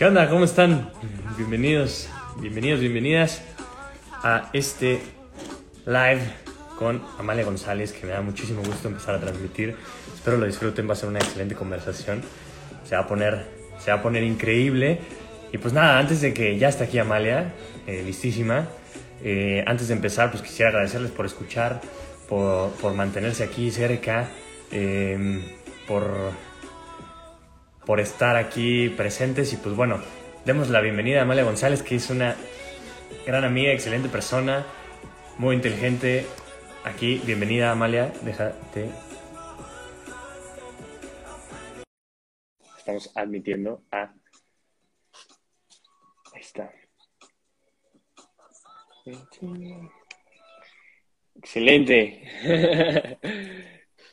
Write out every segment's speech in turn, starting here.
¿Qué onda? ¿Cómo están? Bienvenidos, bienvenidos, bienvenidas a este live con Amalia González, que me da muchísimo gusto empezar a transmitir. Espero lo disfruten, va a ser una excelente conversación. Se va a poner, se va a poner increíble. Y pues nada, antes de que ya está aquí Amalia, eh, listísima, eh, antes de empezar, pues quisiera agradecerles por escuchar, por, mantenerse aquí cerca, eh, por por estar aquí presentes y pues bueno, demos la bienvenida a Amalia González, que es una gran amiga, excelente persona, muy inteligente. Aquí, bienvenida Amalia, déjate. Estamos admitiendo a... Ahí está. Excelente.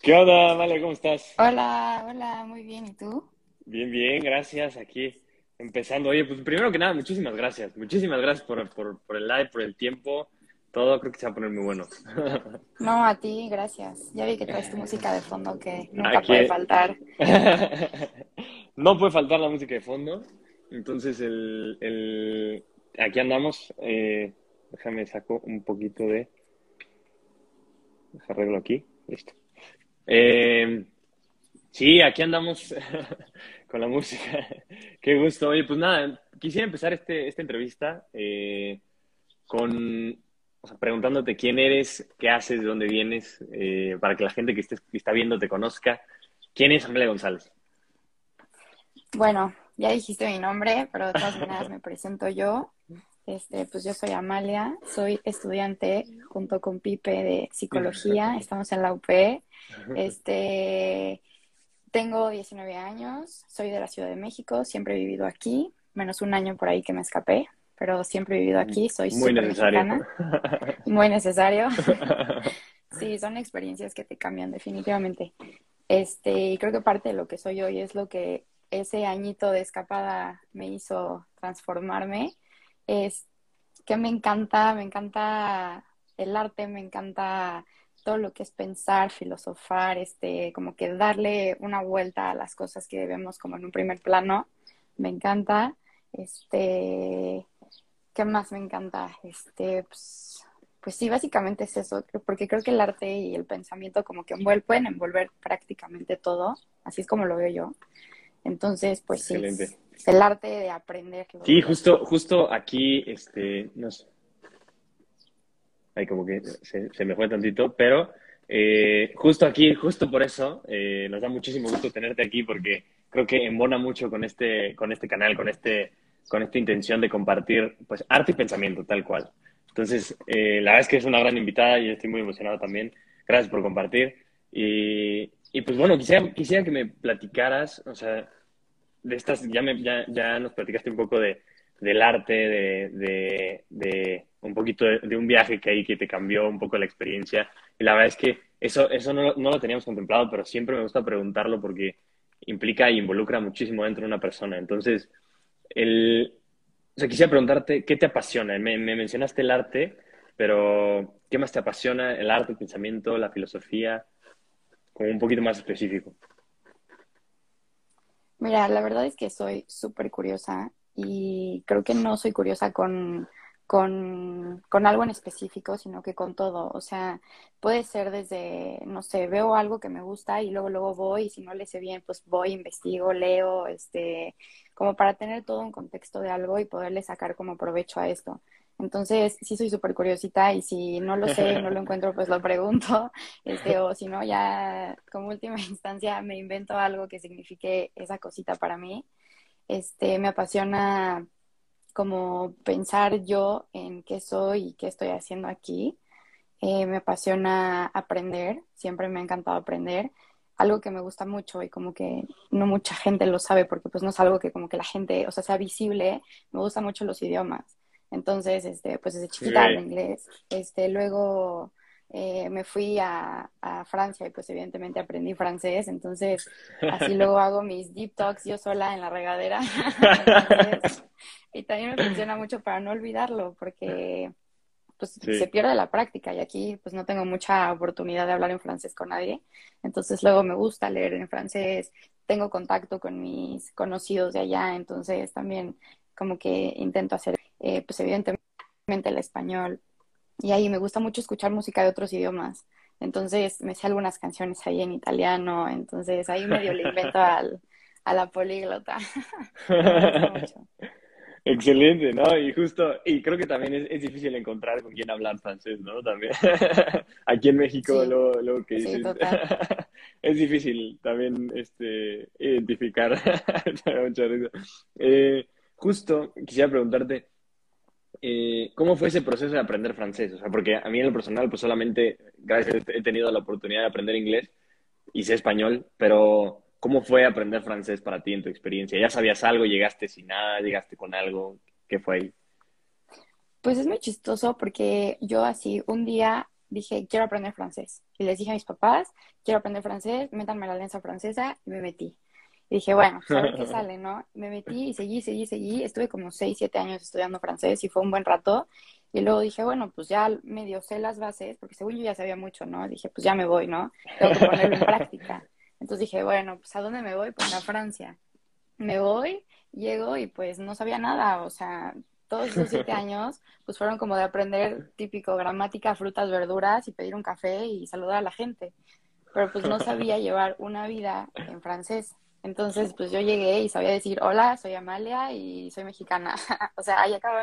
¿Qué onda, Amalia? ¿Cómo estás? Hola, hola, muy bien. ¿Y tú? Bien, bien, gracias. Aquí empezando. Oye, pues primero que nada, muchísimas gracias. Muchísimas gracias por, por, por el live, por el tiempo. Todo creo que se va a poner muy bueno. No, a ti, gracias. Ya vi que traes tu música de fondo que nunca Aquí- puede faltar. no puede faltar la música de fondo. Entonces, el, el... aquí andamos. Eh, déjame saco un poquito de... Deja arreglo aquí. Listo. Eh, sí, aquí andamos con la música. Qué gusto. Oye, pues nada, quisiera empezar este, esta entrevista eh, con, o sea, preguntándote quién eres, qué haces, de dónde vienes, eh, para que la gente que, esté, que está viendo te conozca. ¿Quién es Amelia González? Bueno, ya dijiste mi nombre, pero de todas maneras me presento yo. Este, pues yo soy Amalia, soy estudiante junto con Pipe de psicología, estamos en la UP. Este, tengo 19 años, soy de la Ciudad de México, siempre he vivido aquí, menos un año por ahí que me escapé, pero siempre he vivido aquí, soy Muy necesario. mexicana, muy necesario. Sí, son experiencias que te cambian definitivamente. Este, y creo que parte de lo que soy hoy es lo que ese añito de escapada me hizo transformarme. Es que me encanta, me encanta el arte, me encanta todo lo que es pensar, filosofar, este, como que darle una vuelta a las cosas que vemos como en un primer plano. Me encanta. Este, ¿qué más me encanta? Este, pues, pues sí, básicamente es eso, porque creo que el arte y el pensamiento como que envuel- pueden envolver prácticamente todo, así es como lo veo yo. Entonces, pues sí, Excelente. el arte de aprender. Sí, justo, justo aquí, este, no Ahí como que se, se me fue tantito, pero eh, justo aquí, justo por eso, eh, nos da muchísimo gusto tenerte aquí porque creo que embona mucho con este, con este canal, con este, con esta intención de compartir, pues, arte y pensamiento, tal cual. Entonces, eh, la verdad es que es una gran invitada y estoy muy emocionado también. Gracias por compartir. Y, y pues bueno, quisiera, quisiera que me platicaras, o sea, de estas, ya, me, ya, ya nos platicaste un poco de, del arte, de, de, de un poquito de, un viaje que hay que te cambió un poco la experiencia. Y la verdad es que eso, eso no, no lo teníamos contemplado, pero siempre me gusta preguntarlo porque implica y involucra muchísimo dentro de una persona. Entonces, el, o sea, quisiera preguntarte, ¿qué te apasiona? Me, me mencionaste el arte, pero ¿qué más te apasiona? El arte, el pensamiento, la filosofía, como un poquito más específico. Mira, la verdad es que soy súper curiosa y creo que no soy curiosa con, con, con algo en específico, sino que con todo. O sea, puede ser desde, no sé, veo algo que me gusta y luego, luego voy y si no le sé bien, pues voy, investigo, leo, este, como para tener todo un contexto de algo y poderle sacar como provecho a esto. Entonces, sí soy súper curiosita y si no lo sé, no lo encuentro, pues lo pregunto. Este, o si no, ya como última instancia me invento algo que signifique esa cosita para mí. Este, me apasiona como pensar yo en qué soy y qué estoy haciendo aquí. Eh, me apasiona aprender, siempre me ha encantado aprender. Algo que me gusta mucho y como que no mucha gente lo sabe porque pues no es algo que como que la gente, o sea, sea visible. Me gustan mucho los idiomas. Entonces, este, pues desde chiquita hablo Ok. inglés. Este, luego eh, me fui a, a Francia y pues evidentemente aprendí francés. Entonces, así luego hago mis deep talks yo sola en la regadera. Entonces, y también me funciona mucho para no olvidarlo porque pues Sí. se pierde la práctica y aquí pues no tengo mucha oportunidad de hablar en francés con nadie. Entonces luego me gusta leer en francés, tengo contacto con mis conocidos de allá, entonces también como que intento hacer, eh, pues evidentemente el español. Y ahí me gusta mucho escuchar música de otros idiomas. Entonces me sé algunas canciones ahí en italiano, entonces ahí medio le invento al, a la políglota. Excelente, ¿no? Y justo, y creo que también es, difícil encontrar con quién hablar francés, ¿no? También. Aquí en México, lo, que dices, es difícil también este, identificar. eh, justo, quisiera preguntarte, eh, ¿cómo fue ese proceso de aprender francés? O sea, porque a mí en lo personal, pues solamente, gracias, he tenido la oportunidad de aprender inglés y sé español, pero ¿cómo fue aprender francés para ti en tu experiencia? ¿Ya sabías algo? ¿Llegaste sin nada? ¿Llegaste con algo? ¿Qué fue ahí? Pues es muy chistoso porque yo así un día dije, quiero aprender francés. Y les dije a mis papás, quiero aprender francés, métanme la alianza francesa y me metí. Y dije, bueno, pues, a ver qué sale, ¿no? Me metí y seguí, seguí, seguí. Estuve como 6, 7 años estudiando francés y fue un buen rato. Y luego dije, bueno, pues ya medio sé las bases, porque según yo ya sabía mucho, ¿no? Dije, pues ya me voy, ¿no? Tengo que ponerlo en práctica. Entonces dije, bueno, pues ¿a dónde me voy? Pues a Francia. Me voy, llego y pues no sabía nada, o sea, todos esos siete años, pues fueron como de aprender típico gramática, frutas, verduras y pedir un café y saludar a la gente. Pero pues no sabía llevar una vida en francés. Entonces, pues yo llegué y sabía decir, hola, soy Amalia y soy mexicana. o sea, ahí acaba.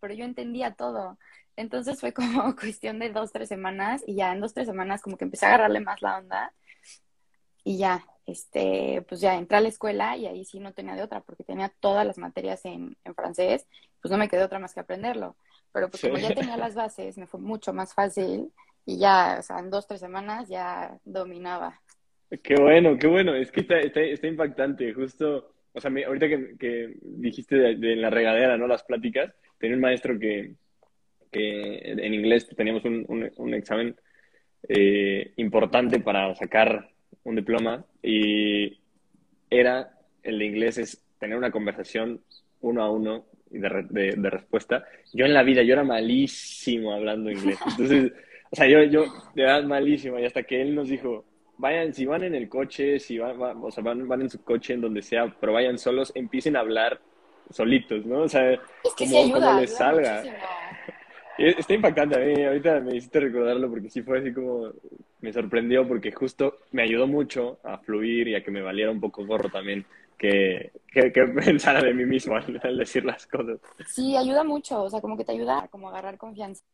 Pero yo entendía todo. Entonces fue como cuestión de dos, tres semanas y ya en dos, tres semanas como que empecé a agarrarle más la onda y ya, este, pues ya entré a la escuela y ahí sí no tenía de otra porque tenía todas las materias en, en francés, pues no me quedó otra más que aprenderlo. Pero pues como ya tenía las bases, me fue mucho más fácil y ya, o sea, en dos, tres semanas ya dominaba. Qué bueno, qué bueno. Es que está, está, impactante. Justo, o sea, ahorita que, que dijiste de, la regadera, ¿no? Las pláticas, tenía un maestro que, que en inglés teníamos un, un, examen eh, importante para sacar un diploma y era, el de inglés es tener una conversación uno a uno de, de, respuesta. Yo en la vida, yo era malísimo hablando inglés. Entonces, o sea, yo, yo de verdad malísimo. Y hasta que él nos dijo, vayan, si van en el coche, si van, o sea, van, van en su coche, en donde sea, pero vayan solos, empiecen a hablar solitos, ¿no? O sea, es que como, ayuda, les salga. Está impactante a mí, ahorita me hiciste recordarlo porque sí fue así como, me sorprendió porque justo me ayudó mucho a fluir y a que me valiera un poco gorro también que, que, pensara de mí mismo al, decir las cosas. Sí, ayuda mucho, o sea, como que te ayuda como agarrar confianza,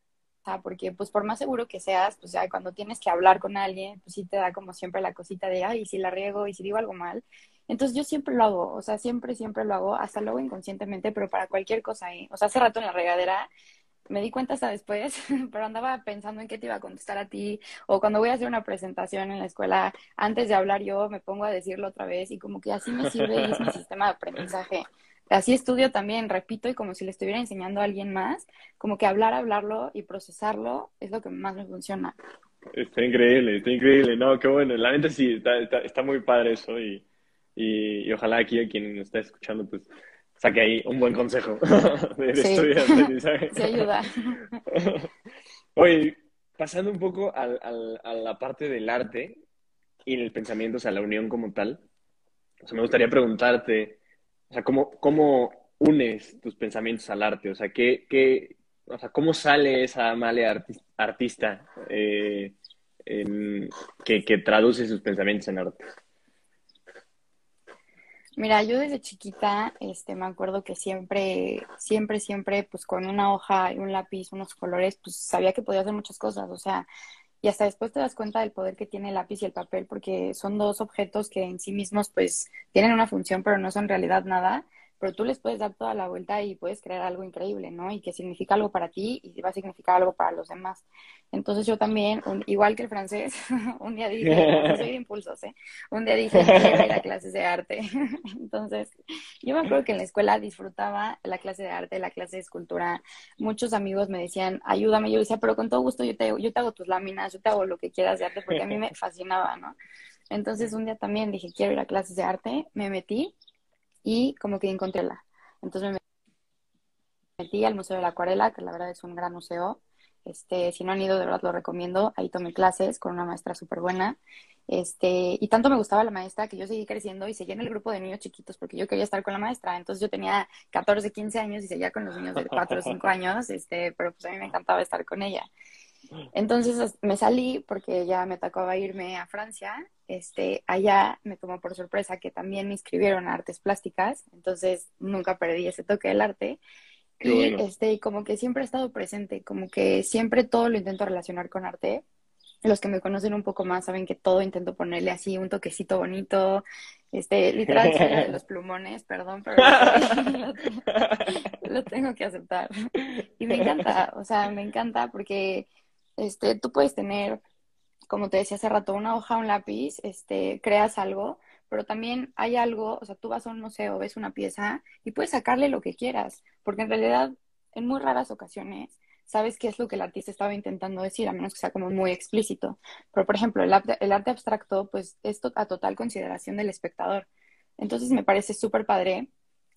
porque pues por más seguro que seas, pues ya cuando tienes que hablar con alguien, pues sí te da como siempre la cosita de, ay, si la riego y si digo algo mal. Entonces yo siempre lo hago, o sea, siempre, siempre lo hago, hasta luego inconscientemente, pero para cualquier cosa, ¿eh? O sea, hace rato en la regadera me di cuenta hasta después, pero andaba pensando en qué te iba a contestar a ti, o cuando voy a hacer una presentación en la escuela, antes de hablar yo me pongo a decirlo otra vez y como que así me sirve y es mi sistema de aprendizaje. Así estudio también, repito, y como si le estuviera enseñando a alguien más, como que hablar, hablarlo y procesarlo es lo que más me funciona. Está increíble, está increíble, no, qué bueno, la neta sí, está, está, muy padre eso y, y, y ojalá aquí a quien está escuchando pues saque ahí un buen consejo de, sí. aprendizaje. Sí, ayuda. Oye, pasando un poco al, a la parte del arte y el pensamiento, o sea, la unión como tal, o sea, me gustaría preguntarte, o sea, ¿cómo, cómo unes tus pensamientos al arte? O sea, ¿qué, qué, o sea, ¿cómo sale esa Amalia artista eh, que, que traduce sus pensamientos en arte? Mira, yo desde chiquita, este, me acuerdo que siempre, siempre, siempre, pues con una hoja y un lápiz, unos colores, pues sabía que podía hacer muchas cosas, o sea, y hasta después te das cuenta del poder que tiene el lápiz y el papel, porque son dos objetos que en sí mismos, pues, tienen una función, pero no son en realidad nada, pero tú les puedes dar toda la vuelta y puedes crear algo increíble, ¿no? Y que significa algo para ti y va a significar algo para los demás. Entonces yo también, igual que el francés, un día dije, soy de impulsos, ¿eh? Un día dije, quiero ir a clases de arte. Entonces, yo me acuerdo que en la escuela disfrutaba la clase de arte, la clase de escultura. Muchos amigos me decían, ayúdame. Yo decía, pero con todo gusto yo te, yo te hago tus láminas, yo te hago lo que quieras de arte, porque a mí me fascinaba, ¿no? Entonces un día también dije, quiero ir a clases de arte, me metí y como que encontré la. Entonces me metí al Museo de la Acuarela, que la verdad es un gran museo, Este, si no han ido, de verdad lo recomiendo. Ahí tomé clases con una maestra súper buena. Este, y tanto me gustaba la maestra que yo seguí creciendo y seguía en el grupo de niños chiquitos porque yo quería estar con la maestra. Entonces yo tenía 14, 15 años y seguía con los niños de 4 o 5 años, este, pero pues a mí me encantaba estar con ella. Entonces me salí porque ya me tocaba irme a Francia. Este, allá me tomó por sorpresa que también me inscribieron a artes plásticas, entonces nunca perdí ese toque del arte. y este, como que siempre he estado presente, como que siempre todo lo intento relacionar con arte. Los que me conocen un poco más saben que todo intento ponerle así un toquecito bonito, este, literal de los plumones, perdón, pero lo tengo que aceptar. Y me encanta, o sea, me encanta porque este, tú puedes tener, como te decía hace rato, una hoja, un lápiz, este, creas algo, pero también hay algo, o sea, tú vas a un museo, ves una pieza y puedes sacarle lo que quieras, porque en realidad, en muy raras ocasiones, sabes qué es lo que el artista estaba intentando decir, a menos que sea como muy explícito. Pero, por ejemplo, el arte, abstracto, pues, es a total consideración del espectador. Entonces, me parece súper padre.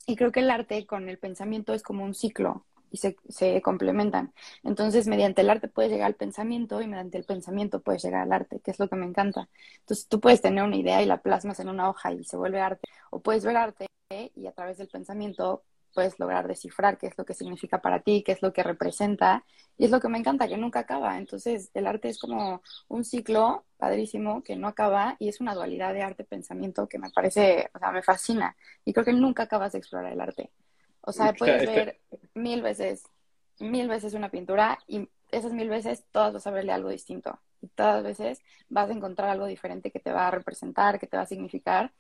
Y creo que el arte con el pensamiento es como un ciclo y se, complementan. Entonces, mediante el arte puedes llegar al pensamiento y mediante el pensamiento puedes llegar al arte, que es lo que me encanta. Entonces, tú puedes tener una idea y la plasmas en una hoja y se vuelve arte, o puedes ver arte y a través del pensamiento puedes lograr descifrar qué es lo que significa para ti, qué es lo que representa, y es lo que me encanta, que nunca acaba. Entonces, el arte es como un ciclo padrísimo que no acaba y es una dualidad de arte-pensamiento que me parece, o sea, me fascina. Y creo que nunca acabas de explorar el arte. O sea, puedes ver mil veces, mil veces una pintura y esas mil veces todas vas a verle algo distinto. Y todas las veces vas a encontrar algo diferente que te va a representar, que te va a significar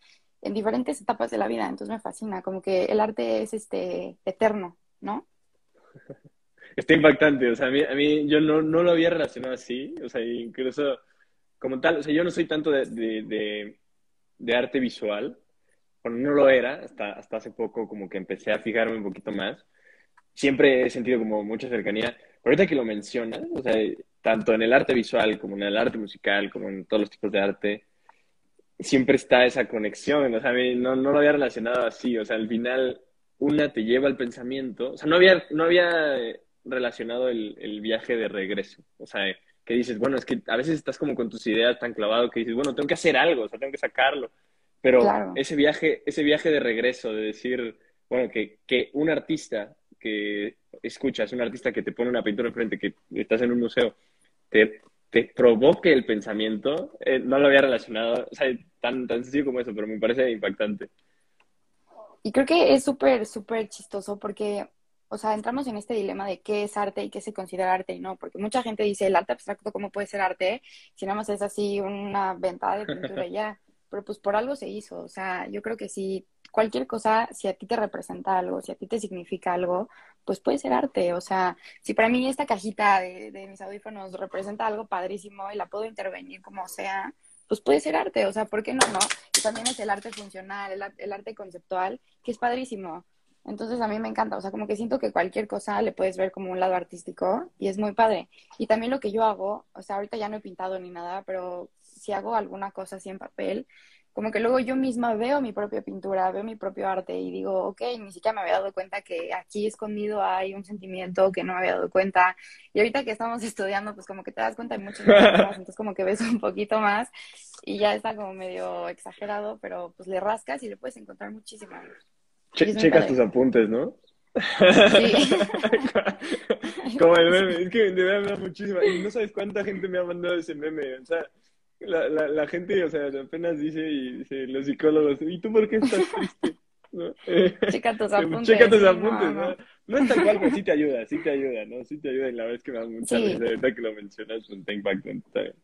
en diferentes etapas de la vida. Entonces me fascina, como que el arte es este eterno, ¿no? Está impactante, o sea, a mí, a mí yo no, no lo había relacionado así, o sea, incluso como tal, o sea, yo no soy tanto de, de, de arte visual, bueno, no lo era, hasta, hasta hace poco como que empecé a fijarme un poquito más. Siempre he sentido como mucha cercanía. Pero ahorita que lo mencionas, o sea, tanto en el arte visual como en el arte musical, como en todos los tipos de arte, siempre está esa conexión. O sea, no, no lo había relacionado así. O sea, al final una te lleva al pensamiento. O sea, no había, no había relacionado el, el viaje de regreso. O sea, que dices, bueno, es que a veces estás como con tus ideas tan clavado que dices, bueno, tengo que hacer algo, o sea, tengo que sacarlo. Pero ese viaje, ese viaje de regreso, de decir, bueno, que, que un artista que escuchas, un artista que te pone una pintura enfrente, que estás en un museo, te, te provoque el pensamiento, eh, no lo había relacionado, o sea, tan, tan sencillo como eso, pero me parece impactante. Y creo que es súper, súper chistoso porque, o sea, entramos en este dilema de qué es arte y qué se considera arte y no, porque mucha gente dice, el arte abstracto, ¿cómo puede ser arte? Si nada más es así una venta de pintura ya pero pues por algo se hizo. O sea, yo creo que si cualquier cosa, si a ti te representa algo, si a ti te significa algo, pues puede ser arte. O sea, si para mí esta cajita de, mis audífonos representa algo padrísimo y la puedo intervenir como sea, pues puede ser arte. O sea, ¿por qué no? no? Y también es el arte funcional, el, el arte conceptual, que es padrísimo. Entonces a mí me encanta, o sea, como que siento que cualquier cosa le puedes ver como un lado artístico y es muy padre. Y también lo que yo hago, o sea, ahorita ya no he pintado ni nada, pero si hago alguna cosa así en papel, como que luego yo misma veo mi propia pintura, veo mi propio arte y digo, ok, ni siquiera me había dado cuenta que aquí escondido hay un sentimiento que no me había dado cuenta. Y ahorita que estamos estudiando, pues como que te das cuenta de muchas cosas, entonces como que ves un poquito más y ya está como medio exagerado, pero pues le rascas y le puedes encontrar muchísimo. checas tus apuntes, ¿no? Sí. como el meme, es que de verdad muchísima. Y no sabes cuánta gente me ha mandado ese meme. O sea, la, la, la, gente, o sea, apenas dice, y dice los psicólogos, ¿y tú por qué estás triste? ¿No? Checa tus apuntes. Checa tus apuntes, ¿no? ¿no? es tal cual, pero sí te ayuda, sí te ayuda, ¿no? Sí te ayuda y la verdad es que me da mucha sí. risa, ahorita que lo mencionas, un take back, está bien.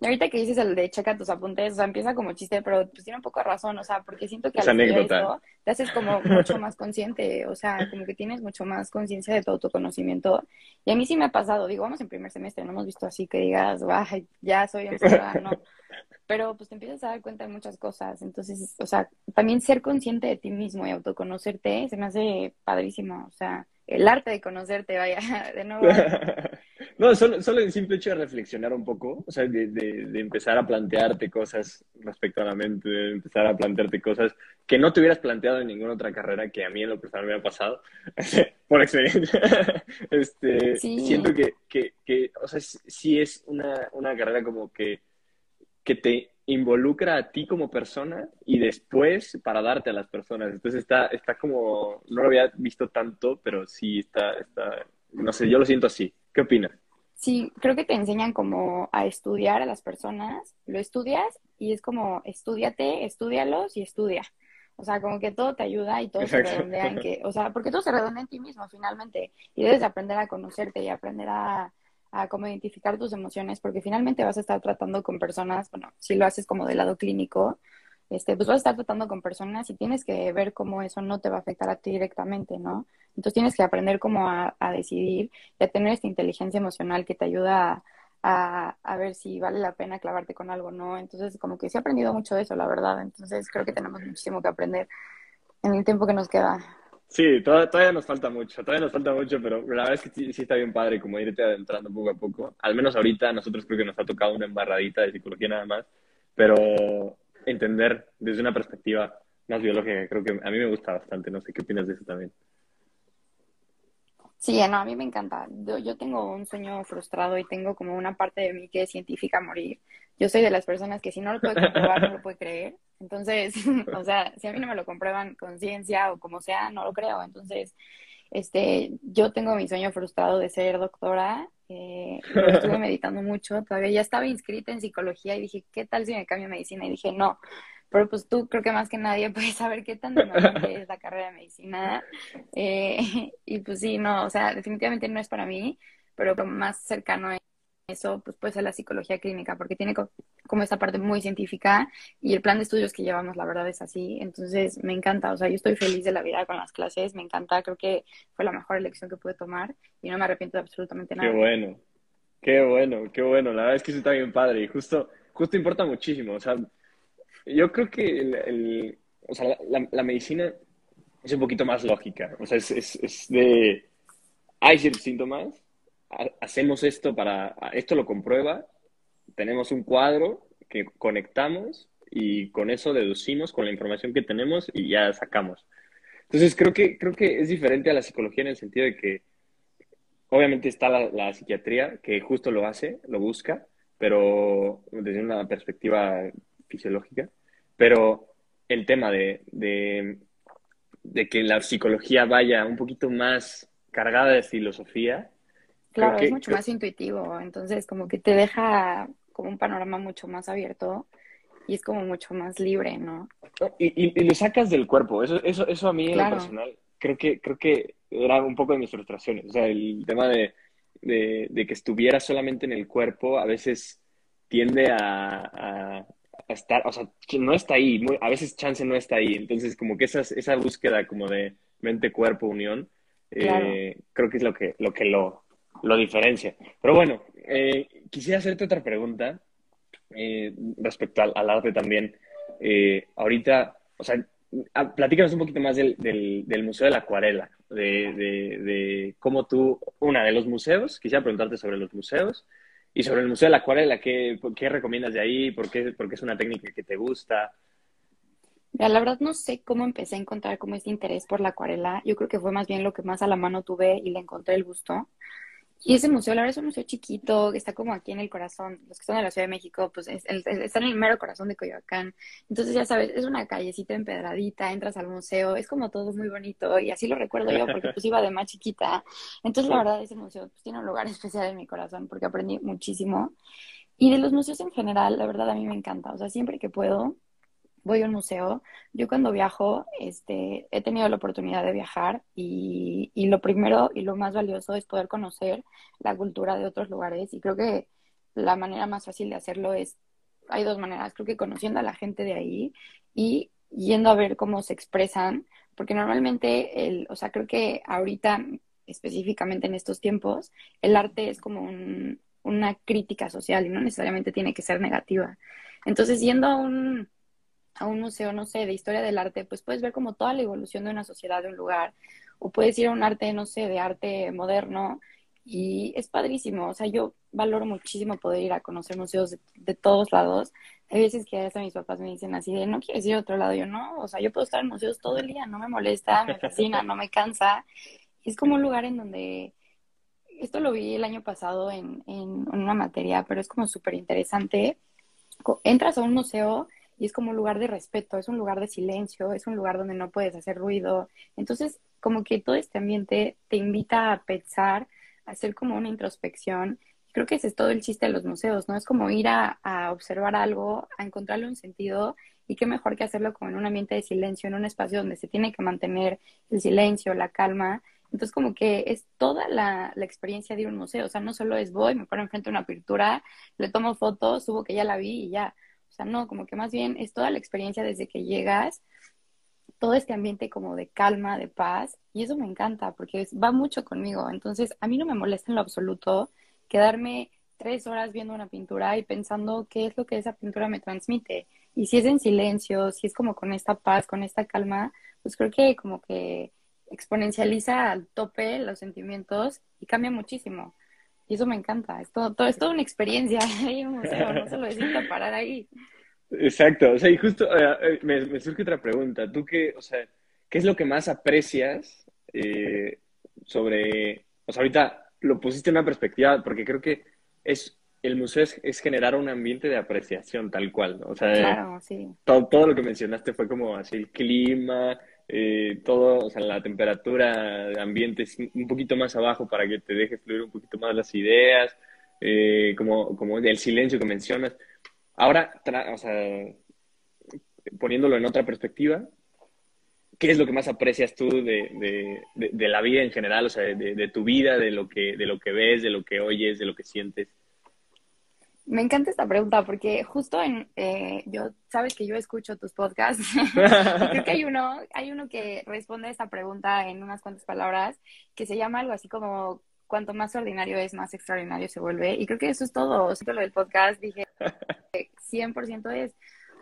Y ahorita que dices el de checa tus apuntes, o sea, empieza como chiste, pero pues tiene un poco de razón, o sea, porque siento que al anécdota. Eso, te haces como mucho más consciente, o sea, como que tienes mucho más conciencia de tu autoconocimiento. Y a mí sí me ha pasado, digo, vamos en primer semestre, no hemos visto así que digas, ya soy enfermera, no. Pero pues te empiezas a dar cuenta de muchas cosas, entonces, o sea, también ser consciente de ti mismo y autoconocerte se me hace padrísimo, o sea, el arte de conocerte, vaya, de nuevo. No, solo, solo el simple hecho de reflexionar un poco, o sea, de, de, empezar a plantearte cosas respecto a la mente, de empezar a plantearte cosas que no te hubieras planteado en ninguna otra carrera que a mí en lo personal me ha pasado, por experiencia. este, Siento que, que, que, o sea, sí es una, una carrera como que, que te involucra a ti como persona y después para darte a las personas. Entonces está, está como, no lo había visto tanto, pero sí está, está, no sé, yo lo siento así. ¿Qué opinas? Sí, creo que te enseñan como a estudiar a las personas, lo estudias y es como estudiate, estudialos y estudia. O sea, como que todo te ayuda y todo se redondea en que, o sea, porque todo se redondea en ti mismo finalmente y debes aprender a conocerte y aprender a, a cómo identificar tus emociones porque finalmente vas a estar tratando con personas, bueno, si lo haces como del lado clínico, este, pues vas a estar tratando con personas y tienes que ver cómo eso no te va a afectar a ti directamente, ¿no? Entonces tienes que aprender cómo a, decidir y a tener esta inteligencia emocional que te ayuda a, a, ver si vale la pena clavarte con algo, ¿no? Entonces, como que sí he aprendido mucho de eso, la verdad. Entonces, creo que tenemos muchísimo que aprender en el tiempo que nos queda. Sí, todavía, nos falta mucho, todavía nos falta mucho, pero la verdad es que sí, está bien padre como irte adentrando poco a poco. Al menos ahorita nosotros creo que nos ha tocado una embarradita de psicología nada más, pero entender desde una perspectiva más biológica creo que a mí me gusta bastante. No sé qué opinas de eso también. Sí, no, a mí me encanta. Yo, tengo un sueño frustrado y tengo como una parte de mí que es científica a morir. Yo soy de las personas que si no lo puede comprobar, no lo puede creer. Entonces, o sea, si a mí no me lo comprueban con ciencia o como sea, no lo creo. Entonces, este, yo tengo mi sueño frustrado de ser doctora. Eh, lo estuve meditando mucho. Todavía ya estaba inscrita en psicología y dije, ¿qué tal si me cambio a medicina? Y dije, no, pero pues tú creo que más que nadie puedes saber qué tan demandante es la carrera de medicina. Eh, y pues sí, no, o sea, definitivamente no es para mí, pero lo más cercano a eso pues puede ser la psicología clínica, porque tiene como esta parte muy científica y el plan de estudios que llevamos, la verdad es así. Entonces me encanta, o sea, yo estoy feliz de la vida con las clases, me encanta, creo que fue la mejor elección que pude tomar y no me arrepiento de absolutamente nada. Qué bueno, qué bueno, qué bueno, la verdad es que eso está bien padre y justo, justo importa muchísimo, o sea, yo creo que el, o sea, la, medicina es un poquito más lógica. O sea, es, es, de. Hay ciertos síntomas, hacemos esto para. Esto lo comprueba, tenemos un cuadro que conectamos y con eso deducimos con la información que tenemos y ya sacamos. Entonces, creo que, creo que es diferente a la psicología en el sentido de que. Obviamente está la, la psiquiatría que justo lo hace, lo busca, pero desde una perspectiva fisiológica, pero el tema de, de, que la psicología vaya un poquito más cargada de filosofía. Claro, es mucho más intuitivo, entonces como que te deja como un panorama mucho más abierto y es como mucho más libre, ¿no? Y, y, lo sacas del cuerpo, eso, eso, eso a mí en lo personal creo que, creo que era un poco de mis frustraciones, o sea, el tema de, de, que estuviera solamente en el cuerpo a veces tiende a, estar, o sea, no está ahí, a veces chance no está ahí, entonces como que esa, esa búsqueda como de mente-cuerpo-unión, eh, creo que es lo que lo, que lo, lo diferencia. Pero bueno, eh, quisiera hacerte otra pregunta eh, respecto al, arte también. ahorita, o sea, platícanos un poquito más del, del, Museo de la Acuarela, de, de, de, cómo tú, una de los museos, quisiera preguntarte sobre los museos, y sobre el Museo de la Acuarela, ¿qué, qué recomiendas de ahí? ¿Por qué, ¿Por qué es una técnica que te gusta? la verdad no sé cómo empecé a encontrar como este interés por la acuarela. Yo creo que fue más bien lo que más a la mano tuve y le encontré el gusto. Y ese museo, la verdad, es un museo chiquito, que está como aquí en el corazón. Los que están en la Ciudad de México, pues está en el mero corazón de Coyoacán. Entonces, ya sabes, es una callecita empedradita, entras al museo, es como todo muy bonito. Y así lo recuerdo yo, porque pues iba de más chiquita. Entonces, la verdad, ese museo pues, tiene un lugar especial en mi corazón, porque aprendí muchísimo. Y de los museos en general, la verdad, a mí me encanta. O sea, siempre que puedo, voy a un museo. Yo cuando viajo, este, he tenido la oportunidad de viajar y, lo primero y lo más valioso es poder conocer la cultura de otros lugares y creo que la manera más fácil de hacerlo es, hay dos maneras, creo que conociendo a la gente de ahí y yendo a ver cómo se expresan, porque normalmente, el, o sea, creo que ahorita, específicamente en estos tiempos, el arte es como un, una crítica social y no necesariamente tiene que ser negativa. Entonces, yendo a un, a un museo, no sé, de historia del arte, pues puedes ver como toda la evolución de una sociedad, de un lugar, o puedes ir a un arte, no sé, de arte moderno y es padrísimo. O sea, yo valoro muchísimo poder ir a conocer museos de, todos lados. Hay veces que hasta mis papás me dicen así de, no quieres ir a otro lado. Yo no, o sea, yo puedo estar en museos todo el día, no me molesta, me fascina, no me cansa. Es como un lugar en donde, esto lo vi el año pasado en, en una materia, pero es como súper interesante. Entras a un museo y es como un lugar de respeto, es un lugar de silencio, es un lugar donde no puedes hacer ruido. Entonces, como que todo este ambiente te invita a pensar, a hacer como una introspección. Creo que ese es todo el chiste de los museos, ¿no? Es como ir a, a observar algo, a encontrarle un sentido y qué mejor que hacerlo como en un ambiente de silencio, en un espacio donde se tiene que mantener el silencio, la calma. Entonces, como que es toda la, la, experiencia de un museo. O sea, no solo es voy, me paro enfrente de una pintura, le tomo fotos, subo que ya la vi y ya. O sea, no, como que más bien es toda la experiencia desde que llegas, todo este ambiente como de calma, de paz, y eso me encanta porque va mucho conmigo. Entonces, a mí no me molesta en lo absoluto quedarme tres horas viendo una pintura y pensando qué es lo que esa pintura me transmite. Y si es en silencio, si es como con esta paz, con esta calma, pues creo que como que exponencializa al tope los sentimientos y cambia muchísimo. Y eso me encanta, es todo, todo es toda una experiencia ahí un museo, no solo decirte parar ahí. Exacto, o sea, y justo eh, eh, me, surge otra pregunta, ¿tú qué, o sea, qué es lo que más aprecias eh, sobre, o sea, ahorita lo pusiste en una perspectiva, porque creo que es, el museo es, generar un ambiente de apreciación tal cual, o sea, claro, sí. todo, todo lo que mencionaste fue como así el clima, eh, todo, o sea, la temperatura de ambiente es un poquito más abajo para que te deje fluir un poquito más las ideas, eh, como, como el silencio que mencionas. Ahora, o sea, poniéndolo en otra perspectiva, ¿qué es lo que más aprecias tú de, de, la vida en general, o sea, de, tu vida, de lo, que, de lo que ves, de lo que oyes, de lo que sientes? Me encanta esta pregunta porque justo en, eh, yo, sabes que yo escucho tus podcasts creo que hay uno, hay uno que responde a esta pregunta en unas cuantas palabras que se llama algo así como cuanto más ordinario es, más extraordinario se vuelve. Y creo que eso es todo. O lo del podcast dije 100% es.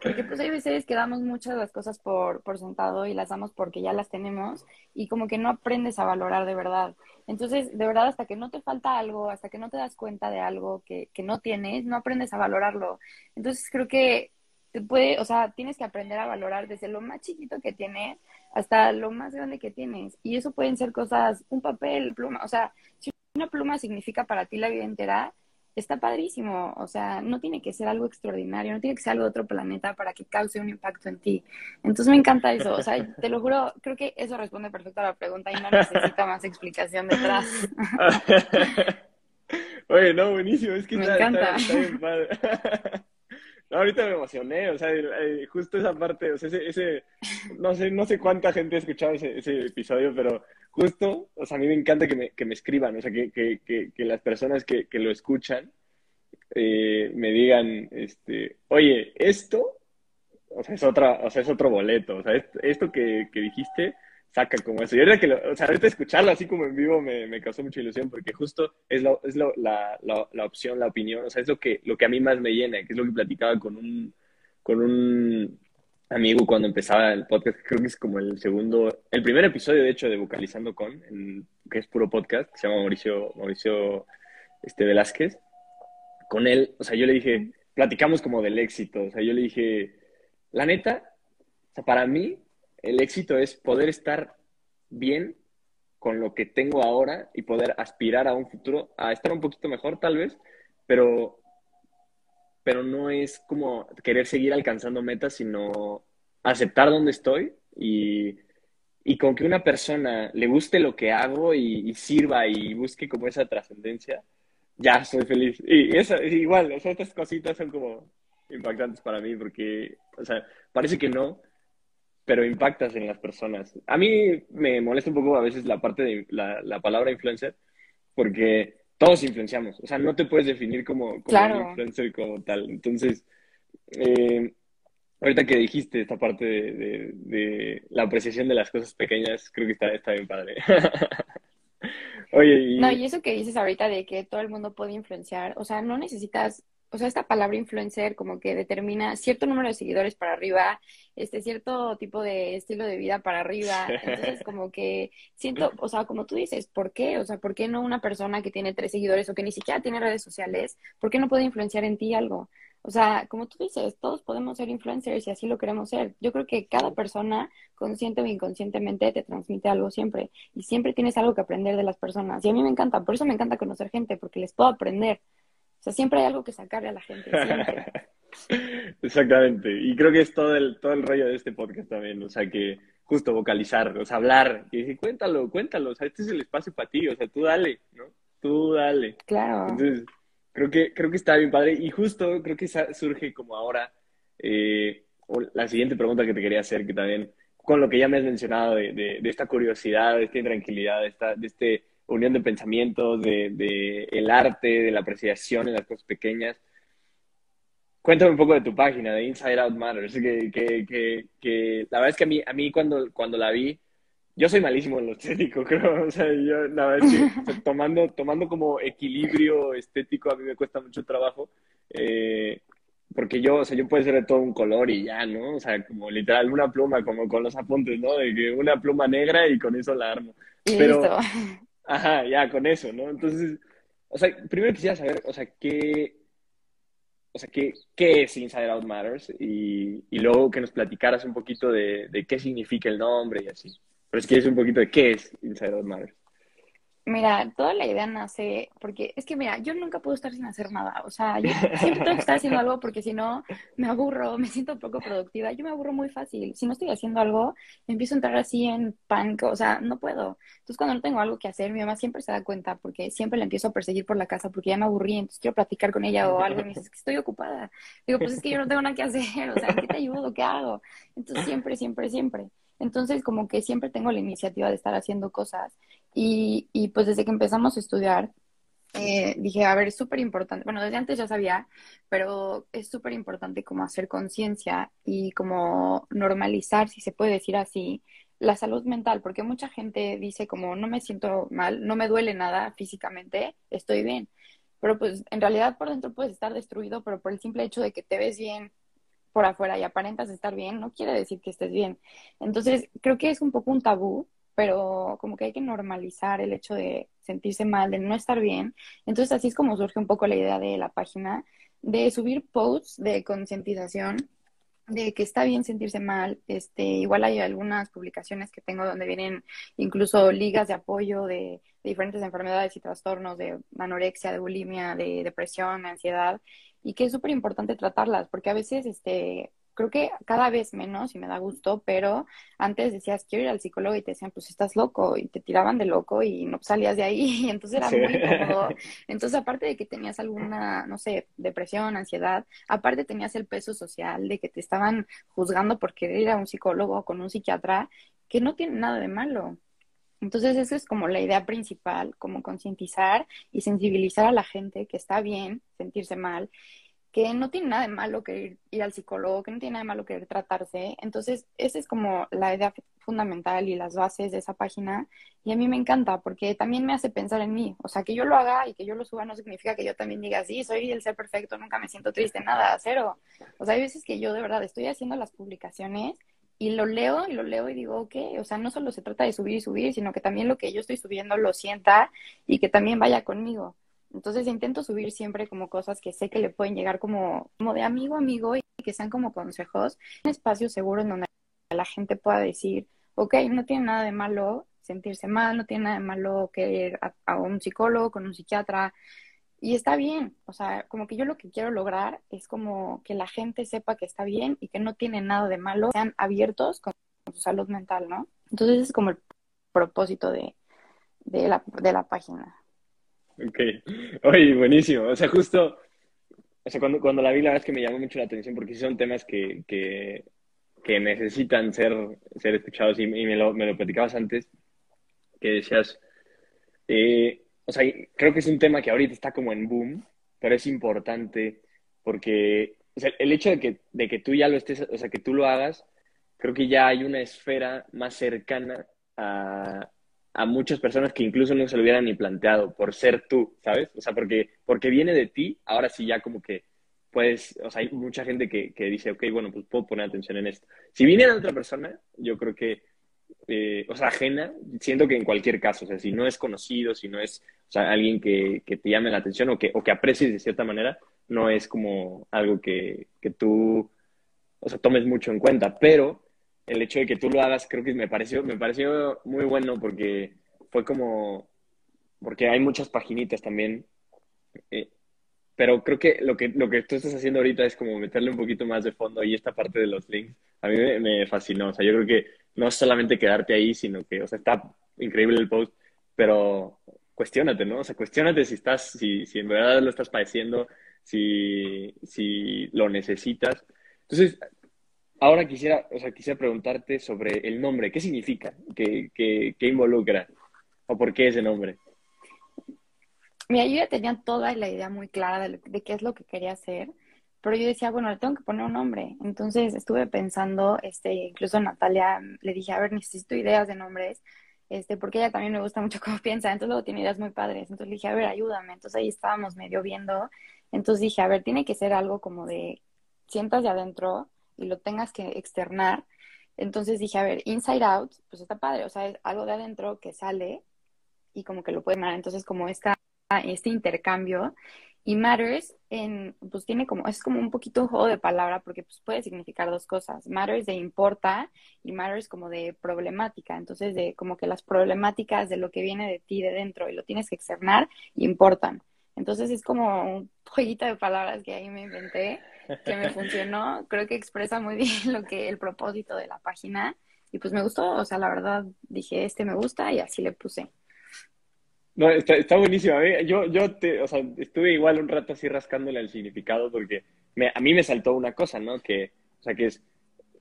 Porque pues hay veces que damos muchas de las cosas por, por sentado y las damos porque ya las tenemos y como que no aprendes a valorar de verdad. Entonces, de verdad, hasta que no te falta algo, hasta que no te das cuenta de algo que, que no tienes, no aprendes a valorarlo. Entonces, creo que te puede, o sea, tienes que aprender a valorar desde lo más chiquito que tienes hasta lo más grande que tienes. Y eso pueden ser cosas, un papel, pluma, o sea, si una pluma significa para ti la vida entera, está padrísimo. O sea, no tiene que ser algo extraordinario, no tiene que ser algo de otro planeta para que cause un impacto en ti. Entonces me encanta eso. O sea, te lo juro, creo que eso responde perfecto a la pregunta y no necesita más explicación detrás. Oye, no, buenísimo. Es que me encanta. bien padre. ahorita me emocioné, o sea, justo esa parte, o sea, ese, ese, no sé, no sé cuánta gente ha escuchado ese, ese episodio, pero justo, o sea, a mí me encanta que me, que me escriban, o sea, que, que, que, las personas que, que lo escuchan eh, me digan, este, oye, esto, o sea, es otra, o sea, es otro boleto, o sea, esto, que, que dijiste saca como eso. Y ahorita que lo, o sea, ahorita escucharlo así como en vivo me, me causó mucha ilusión porque justo es, lo, es lo, la, la, la, opción, la opinión, o sea, es lo que, lo que a mí más me llena, que es lo que platicaba con un, con un amigo cuando empezaba el podcast, creo que es como el segundo, el primer episodio de hecho de Vocalizando con, que es puro podcast, que se llama Mauricio, Mauricio este, Velázquez. Con él, o sea, yo le dije, platicamos como del éxito, o sea, yo le dije, la neta, o sea, para mí el éxito es poder estar bien con lo que tengo ahora y poder aspirar a un futuro, a estar un poquito mejor tal vez, pero, pero no es como querer seguir alcanzando metas, sino aceptar donde estoy y, y con que una persona le guste lo que hago y, sirva y busque como esa trascendencia, ya soy feliz. Y eso, igual, o sea, cositas son como impactantes para mí porque, o sea, parece que no, pero impactas en las personas. A mí me molesta un poco a veces la parte de la, palabra influencer, porque todos influenciamos. O sea, no te puedes definir como, como influencer como tal. Entonces, eh, ahorita que dijiste esta parte de, la apreciación de las cosas pequeñas, creo que está, está bien padre. Oye, y... No, y eso que dices ahorita de que todo el mundo puede influenciar, o sea, no necesitas o sea, esta palabra influencer como que determina cierto número de seguidores para arriba, este cierto tipo de estilo de vida para arriba. Entonces, como que siento, o sea, como tú dices, ¿por qué? O sea, ¿por qué no una persona que tiene tres seguidores o que ni siquiera tiene redes sociales, ¿por qué no puede influenciar en ti algo? O sea, como tú dices, todos podemos ser influencers y así lo queremos ser. Yo creo que cada persona, consciente o inconscientemente, te transmite algo siempre. Y siempre tienes algo que aprender de las personas. Y a mí me encanta, por eso me encanta conocer gente, porque les puedo aprender. Sea, siempre hay algo que sacarle a la gente, Exactamente. Y creo que es todo el, todo el rollo de este podcast también. O sea, que justo vocalizar, o sea, hablar. Y decir, cuéntalo, cuéntalo. O sea, este es el espacio para ti. O sea, tú dale, ¿no? Tú dale. Claro. Entonces, creo que, creo que está bien padre. Y justo creo que surge como ahora eh, la siguiente pregunta que te quería hacer, que también, con lo que ya me has mencionado, de, de, de esta curiosidad, de esta intranquilidad, de, esta, de este unión de pensamientos, de, de, el arte, de la apreciación en las cosas pequeñas. Cuéntame un poco de tu página, de Inside Out Matters, que, que, que, que la verdad es que a mí, a mí cuando, cuando la vi, yo soy malísimo en lo estético, creo. O sea, yo la verdad es que tomando, tomando como equilibrio estético a mí me cuesta mucho trabajo. Eh, porque yo, o sea, yo puedo ser de todo un color y ya, ¿no? O sea, como literal una pluma, como con los apuntes, ¿no? De que una pluma negra y con eso la armo. Pero, listo. Ajá, ya, con eso, ¿no? Entonces, o sea, primero quisiera saber, o sea, qué, o sea, qué, qué es Inside Out Matters y, y luego que nos platicaras un poquito de, de, qué significa el nombre y así. Pero es que es un poquito de qué es Inside Out Matters. Mira, toda la idea nace porque es que, mira, yo nunca puedo estar sin hacer nada. O sea, yo siempre tengo que estar haciendo algo porque si no, me aburro, me siento poco productiva. Yo me aburro muy fácil. Si no estoy haciendo algo, empiezo a entrar así en pánico. O sea, no puedo. Entonces, cuando no tengo algo que hacer, mi mamá siempre se da cuenta porque siempre la empiezo a perseguir por la casa porque ya me aburrí. Entonces, quiero platicar con ella o algo y me dice, es que estoy ocupada. Digo, pues es que yo no tengo nada que hacer. O sea, ¿qué te ayudo? ¿Qué hago? Entonces, siempre, siempre, siempre. Entonces, como que siempre tengo la iniciativa de estar haciendo cosas. Y, y pues desde que empezamos a estudiar, eh, dije, a ver, es súper importante, bueno, desde antes ya sabía, pero es súper importante como hacer conciencia y como normalizar, si se puede decir así, la salud mental, porque mucha gente dice como, no me siento mal, no me duele nada físicamente, estoy bien. Pero pues en realidad por dentro puedes estar destruido, pero por el simple hecho de que te ves bien por afuera y aparentas estar bien, no quiere decir que estés bien. Entonces, creo que es un poco un tabú pero como que hay que normalizar el hecho de sentirse mal, de no estar bien. Entonces así es como surge un poco la idea de la página, de subir posts de concientización de que está bien sentirse mal. Este, igual hay algunas publicaciones que tengo donde vienen incluso ligas de apoyo de, diferentes enfermedades y trastornos de anorexia, de bulimia, de depresión, de ansiedad, y que es súper importante tratarlas, porque a veces este, creo que cada vez menos y me da gusto, pero antes decías, quiero ir al psicólogo y te decían, pues estás loco y te tiraban de loco y no salías de ahí y entonces era muy incómodo. Entonces, aparte de que tenías alguna, no sé, depresión, ansiedad, aparte tenías el peso social de que te estaban juzgando por querer ir a un psicólogo o con un psiquiatra, que no tiene nada de malo. Entonces, esa es como la idea principal, como concientizar y sensibilizar a la gente que está bien sentirse mal que no tiene nada de malo querer ir al psicólogo, que no tiene nada de malo querer tratarse. Entonces, esa es como la idea fundamental y las bases de esa página. Y a mí me encanta porque también me hace pensar en mí. O sea, que yo lo haga y que yo lo suba no significa que yo también diga, sí, soy el ser perfecto, nunca me siento triste, nada, cero. O sea, hay veces que yo de verdad estoy haciendo las publicaciones y lo leo y lo leo y digo, ok, o sea, no solo se trata de subir y subir, sino que también lo que yo estoy subiendo lo sienta y que también vaya conmigo. Entonces intento subir siempre como cosas que sé que le pueden llegar como, como de amigo a amigo y que sean como consejos. Un espacio seguro en donde la gente pueda decir, ok, no tiene nada de malo sentirse mal, no tiene nada de malo querer a, a un psicólogo, con un psiquiatra, y está bien, o sea, como que yo lo que quiero lograr es como que la gente sepa que está bien y que no tiene nada de malo, sean abiertos con, su salud mental, ¿no? Entonces es como el propósito de, de, la, de la página. Ok. Oye, buenísimo. O sea, justo, o sea, cuando, cuando la vi, la verdad es que me llamó mucho la atención porque son temas que, que, que necesitan ser, ser escuchados y, me, lo, me, lo, platicabas antes, que decías, eh, o sea, creo que es un tema que ahorita está como en boom, pero es importante porque o sea, el hecho de que, de que tú ya lo estés, o sea, que tú lo hagas, creo que ya hay una esfera más cercana a, a muchas personas que incluso no se lo hubieran ni planteado por ser tú, ¿sabes? O sea, porque, porque viene de ti, ahora sí ya como que pues, o sea, hay mucha gente que, que dice, ok, bueno, pues puedo poner atención en esto. Si viniera otra persona, yo creo que, eh, o sea, ajena, siento que en cualquier caso, o sea, si no es conocido, si no es, o sea, alguien que, que te llame la atención o que, o que aprecies de cierta manera, no es como algo que, que tú, o sea, tomes mucho en cuenta, pero el hecho de que tú lo hagas creo que me pareció, me pareció muy bueno porque fue como, porque hay muchas paginitas también, eh, pero creo que lo, que lo que tú estás haciendo ahorita es como meterle un poquito más de fondo y esta parte de los links, a mí me, me fascinó, o sea, yo creo que no es solamente quedarte ahí, sino que, o sea, está increíble el post, pero cuestiónate, ¿no? O sea, cuestiónate si estás, si, si en verdad lo estás padeciendo, si, si lo necesitas. Entonces, ahora quisiera, o sea, quisiera preguntarte sobre el nombre. ¿Qué significa? ¿Qué, qué, qué involucra? ¿O por qué ese nombre? Mira, yo ya tenía toda la idea muy clara de, lo- qué es lo que quería hacer, pero yo decía, bueno, le tengo que poner un nombre. Entonces estuve pensando, este, incluso Natalia mm, le dije, a ver, necesito ideas de nombres, este, porque ella también me gusta mucho cómo piensa, entonces luego tiene ideas muy padres. Entonces le dije, a ver, ayúdame. Entonces ahí estábamos medio viendo. Entonces dije, a ver, tiene que ser algo como de sientas de adentro y lo tengas que externar. Entonces dije, a ver, inside out, pues está padre, o sea, es algo de adentro que sale y como que lo pueden dar. Entonces, como esta, este intercambio. Y matters, en, pues tiene como, es como un poquito un juego de palabra porque pues puede significar dos cosas. Matters de importa y matters como de problemática. Entonces, de como que las problemáticas de lo que viene de ti de dentro y lo tienes que externar, importan. Entonces es como un jueguito de palabras que ahí me inventé, que me funcionó. Creo que expresa muy bien lo que el propósito de la página. Y pues me gustó, o sea, la verdad dije, este me gusta y así le puse. No, está, está buenísimo. ¿eh? Yo, yo te, o sea, estuve igual un rato así rascándole el significado porque me, a mí me saltó una cosa, ¿no? Que, o sea, que es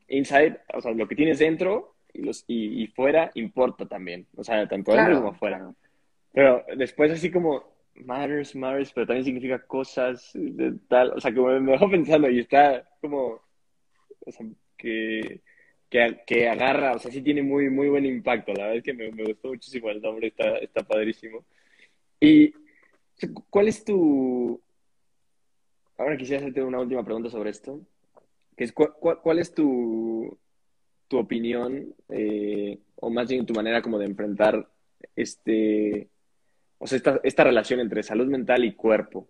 inside, o sea, lo que tienes dentro y, los, y, y fuera importa también. O sea, tanto dentro Claro, como afuera. claro. Pero después así como matters, matters, pero también significa cosas de tal, o sea, como me dejó pensando y está como, o sea, que, que, que agarra, o sea, sí tiene muy, muy buen impacto. La verdad es que me, gustó muchísimo el nombre, está, está padrísimo. Y, ¿cuál es tu, ahora quisiera hacerte una última pregunta sobre esto, que es, ¿cuál, cuál, cuál es tu, tu opinión, eh, o más bien tu manera como de enfrentar este o sea, esta, esta relación entre salud mental y cuerpo.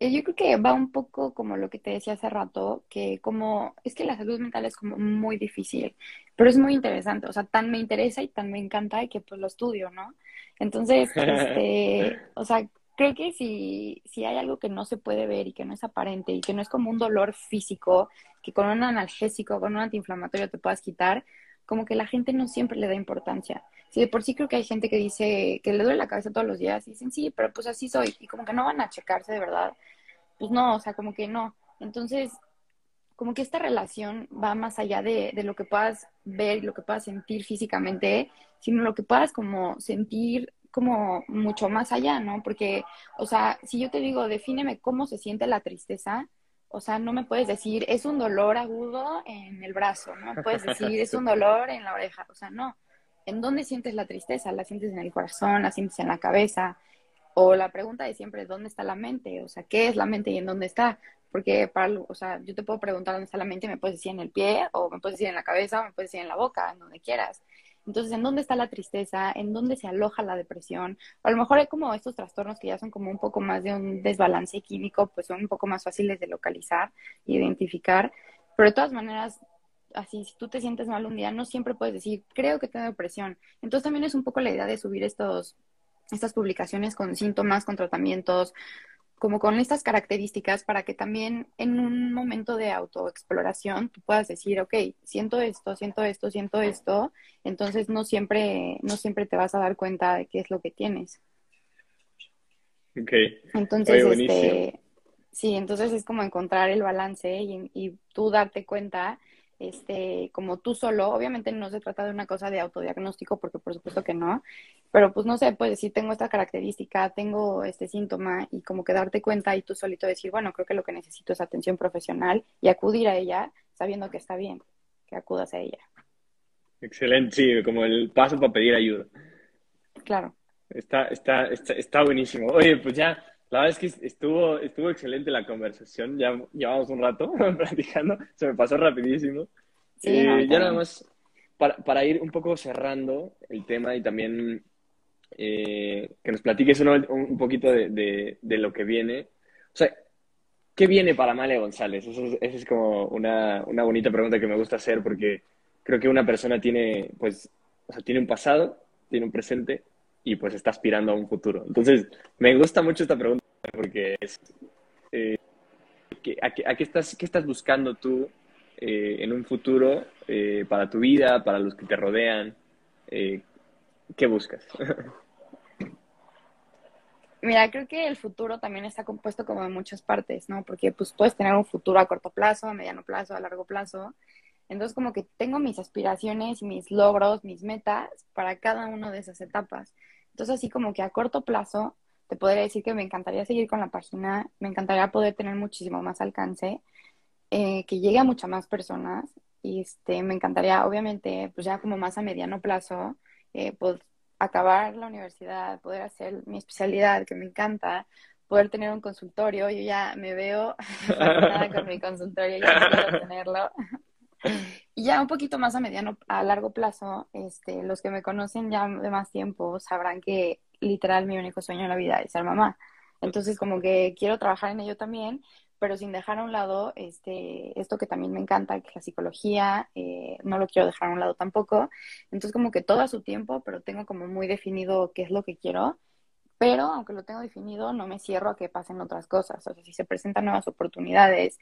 Eh, Yo creo que va un poco como lo que te decía hace rato, que como es que la salud mental es como muy difícil, pero es muy interesante, o sea, tan me interesa y tan me encanta que pues lo estudio, ¿no? Entonces, este, o sea, creo que si, si hay algo que no se puede ver y que no es aparente y que no es como un dolor físico, que con un analgésico, con un antiinflamatorio te puedas quitar, como que la gente no siempre le da importancia. Sí, de por sí creo que hay gente que dice que le duele la cabeza todos los días y dicen, sí, pero pues así soy. Y como que no van a checarse de verdad. Pues no, o sea, como que no. Entonces, como que esta relación va más allá de, de lo que puedas ver y lo que puedas sentir físicamente, sino lo que puedas como sentir como mucho más allá, ¿no? Porque, o sea, si yo te digo, defíneme cómo se siente la tristeza, o sea, no me puedes decir, es un dolor agudo en el brazo, no me puedes decir, es un dolor en la oreja, o sea, no. ¿En dónde sientes la tristeza? ¿La sientes en el corazón? ¿La sientes en la cabeza? O la pregunta de siempre, ¿dónde está la mente? O sea, ¿qué es la mente y en dónde está? Porque para, o sea, yo te puedo preguntar dónde está la mente y me puedes decir en el pie, o me puedes decir en la cabeza, o me puedes decir en la boca, en donde quieras. Entonces, ¿en dónde está la tristeza? ¿En dónde se aloja la depresión? A lo mejor hay como estos trastornos que ya son como un poco más de un desbalance químico, pues son un poco más fáciles de localizar e identificar. Pero de todas maneras, así, si tú te sientes mal un día, no siempre puedes decir, creo que tengo depresión. Entonces también es un poco la idea de subir estos, estas publicaciones con síntomas, con tratamientos, como con estas características para que también en un momento de autoexploración tú puedas decir, ok, siento esto, siento esto, siento esto, entonces no siempre, no siempre te vas a dar cuenta de qué es lo que tienes. Ok. Entonces, Oye, este, sí, entonces es como encontrar el balance y, y tú darte cuenta, este, como tú solo, obviamente no se trata de una cosa de autodiagnóstico, porque por supuesto que no, pero pues no sé, pues decir, tengo esta característica, tengo este síntoma, y como que darte cuenta y tú solito decir, bueno, creo que lo que necesito es atención profesional y acudir a ella sabiendo que está bien, que acudas a ella. Excelente, sí, como el paso para pedir ayuda. Claro. Está, está, está, está buenísimo. Oye, pues ya La verdad es que estuvo, estuvo excelente la conversación. Ya llevamos un rato platicando. Se me pasó rapidísimo. Sí, eh, ya nada más, para, para, ir un poco cerrando el tema y también eh, que nos platiques un, un poquito de, de, de, lo que viene. O sea, ¿qué viene para Male González? Esa es, es, como una, una bonita pregunta que me gusta hacer porque creo que una persona tiene, pues, o sea, tiene un pasado, tiene un presente y pues está aspirando a un futuro. Entonces, me gusta mucho esta pregunta porque es, eh, ¿a, qué, a qué, estás, qué estás buscando tú eh, en un futuro eh, para tu vida, para los que te rodean? Eh, ¿Qué buscas? Mira, creo que el futuro también está compuesto como de muchas partes, ¿no? Porque pues puedes tener un futuro a corto plazo, a mediano plazo, a largo plazo. Entonces como que tengo mis aspiraciones, mis logros, mis metas para cada una de esas etapas. Entonces así como que a corto plazo te podría decir que me encantaría seguir con la página, me encantaría poder tener muchísimo más alcance, eh, que llegue a muchas más personas y este, me encantaría obviamente pues ya como más a mediano plazo eh, pues, acabar la universidad, poder hacer mi especialidad que me encanta, poder tener un consultorio. Yo ya me veo con mi consultorio, ya quiero tenerlo. Y ya un poquito más a mediano, a largo plazo, este, los que me conocen ya de más tiempo sabrán que literal mi único sueño en la vida es ser mamá. Entonces como que quiero trabajar en ello también, pero sin dejar a un lado este, esto que también me encanta, que es la psicología, eh, no lo quiero dejar a un lado tampoco. Entonces como que todo a su tiempo, pero tengo como muy definido qué es lo que quiero. Pero aunque lo tengo definido, no me cierro a que pasen otras cosas. O sea, si se presentan nuevas oportunidades,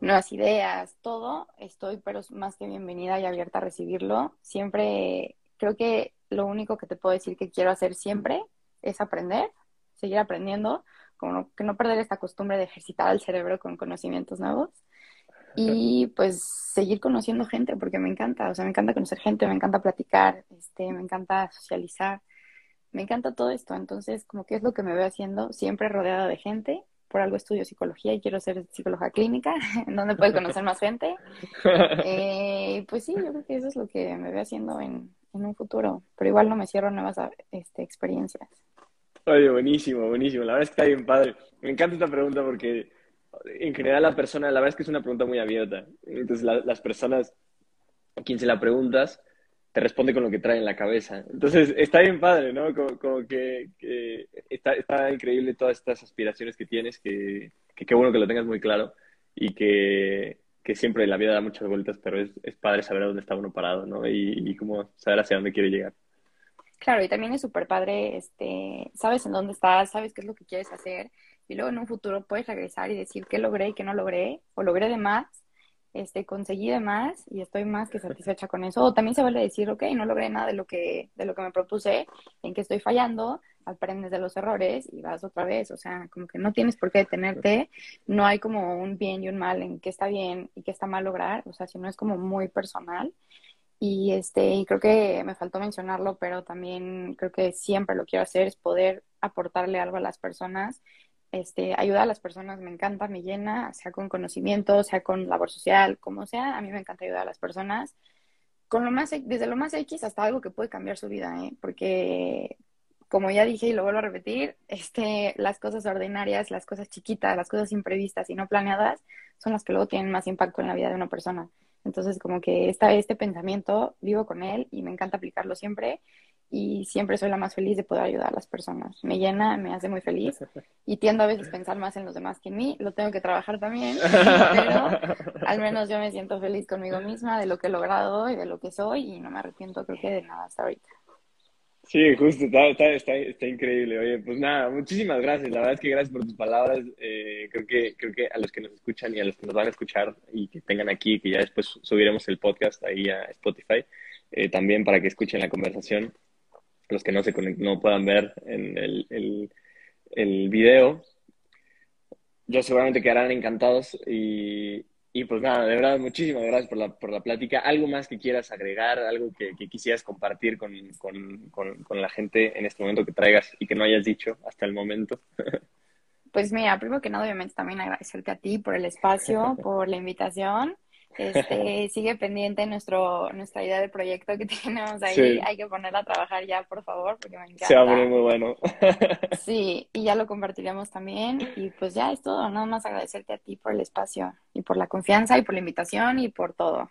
nuevas ideas, todo, estoy pero más que bienvenida y abierta a recibirlo. Siempre creo que lo único que te puedo decir que quiero hacer siempre es aprender, seguir aprendiendo como que no perder esta costumbre de ejercitar al cerebro con conocimientos nuevos y pues seguir conociendo gente porque me encanta, o sea, me encanta conocer gente, me encanta platicar, este, me encanta socializar, me encanta todo esto, entonces como que es lo que me veo haciendo, siempre rodeada de gente, por algo estudio psicología y quiero ser psicóloga clínica, en donde puedo conocer más gente. Eh, pues sí, yo creo que eso es lo que me veo haciendo en, en un futuro, pero igual no me cierro nuevas este, experiencias. Oye, buenísimo, buenísimo. La verdad es que está bien padre. Me encanta esta pregunta porque en general la persona, la verdad es que es una pregunta muy abierta. Entonces las personas a quien se la preguntas te responde con lo que trae en la cabeza. Entonces está bien padre, ¿no? Como, que, está, está, increíble todas estas aspiraciones que tienes, que qué bueno que lo tengas muy claro y que, que siempre la vida da muchas vueltas, pero es, es padre saber a dónde está uno parado, ¿no? Y, y cómo saber hacia dónde quiere llegar. Claro, y también es súper padre, este, sabes en dónde estás, sabes qué es lo que quieres hacer, y luego en un futuro puedes regresar y decir qué logré y qué no logré, o logré de más, este, conseguí de más y estoy más que satisfecha con eso. O también se vale decir, ok, no logré nada de lo que, de lo que me propuse, en que estoy fallando, aprendes de los errores y vas otra vez. O sea, como que no tienes por qué detenerte, no hay como un bien y un mal en qué está bien y qué está mal lograr, o sea, si no es como muy personal. Y este, y creo que me faltó mencionarlo, pero también creo que siempre lo quiero hacer, es poder aportarle algo a las personas. Este, ayudar a las personas me encanta, me llena, sea con conocimiento, sea con labor social, como sea, a mí me encanta ayudar a las personas. Con lo más, desde lo más X hasta algo que puede cambiar su vida, ¿eh? porque como ya dije y lo vuelvo a repetir, este, las cosas ordinarias, las cosas chiquitas, las cosas imprevistas y no planeadas son las que luego tienen más impacto en la vida de una persona. Entonces, como que esta, este pensamiento vivo con él y me encanta aplicarlo siempre y siempre soy la más feliz de poder ayudar a las personas. Me llena, me hace muy feliz y tiendo a veces a pensar más en los demás que en mí. Lo tengo que trabajar también, pero al menos yo me siento feliz conmigo misma de lo que he logrado y de lo que soy y no me arrepiento creo que de nada hasta ahorita. Sí, justo, está, está, está, increíble. Oye, pues nada, muchísimas gracias. La verdad es que gracias por tus palabras. Eh, creo, que, creo que a los que nos escuchan y a los que nos van a escuchar y que tengan aquí, que ya después subiremos el podcast ahí a Spotify, eh, también para que escuchen la conversación. Los que no, se no puedan ver en el, el, el video, yo seguramente quedarán encantados y, y pues nada, de verdad, muchísimas gracias por la, por la plática. ¿Algo más que quieras agregar? ¿Algo que, quisieras compartir con, con, con, la gente en este momento que traigas y que no hayas dicho hasta el momento? Pues mira, primero que nada, obviamente también agradecerte a ti por el espacio, por la invitación. Este, sigue pendiente nuestro, nuestra idea de proyecto que tenemos ahí. Hay que ponerla a trabajar ya, por favor, porque me encanta. Se va a poner muy bueno. Sí, y ya lo compartiremos también. Y pues ya es todo. Nada más agradecerte a ti por el espacio y por la confianza y por la invitación y por todo.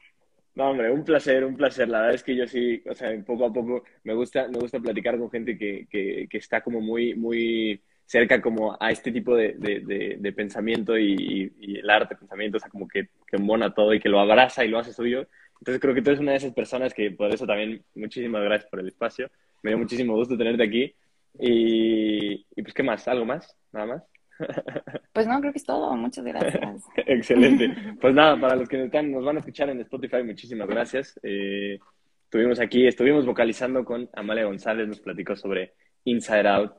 No, hombre, un placer, un placer. La verdad es que yo sí, o sea, poco a poco me gusta, me gusta platicar con gente que, que, que está como muy, muy cerca como a este tipo de, de, pensamiento y, el arte, pensamiento, o sea, como que, que embona todo y que lo abraza y lo hace suyo. Entonces creo que tú eres una de esas personas que por eso también muchísimas gracias por el espacio. Me dio muchísimo gusto tenerte aquí. Y, y pues, ¿qué más? ¿Algo más? ¿Nada más? Pues no, creo que es todo. Muchas gracias. Excelente. Pues nada, para los que están, nos van a escuchar en Spotify, muchísimas gracias. Eh, estuvimos aquí, estuvimos vocalizando con Amalia González, nos platicó sobre Inside Out,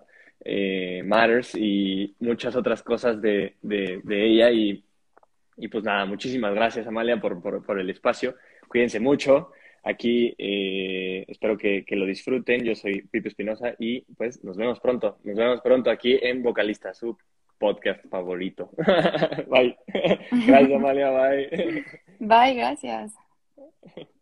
eh, Matters y muchas otras cosas de, de, ella. Y, y, pues nada, muchísimas gracias Amalia por, por, por el espacio. Cuídense mucho. Aquí eh, espero que, que, lo disfruten. Yo soy Pipe Espinosa y pues nos vemos pronto. Nos vemos pronto aquí en Vocalista, su podcast favorito. bye. Gracias, Amalia. Bye. Bye, gracias.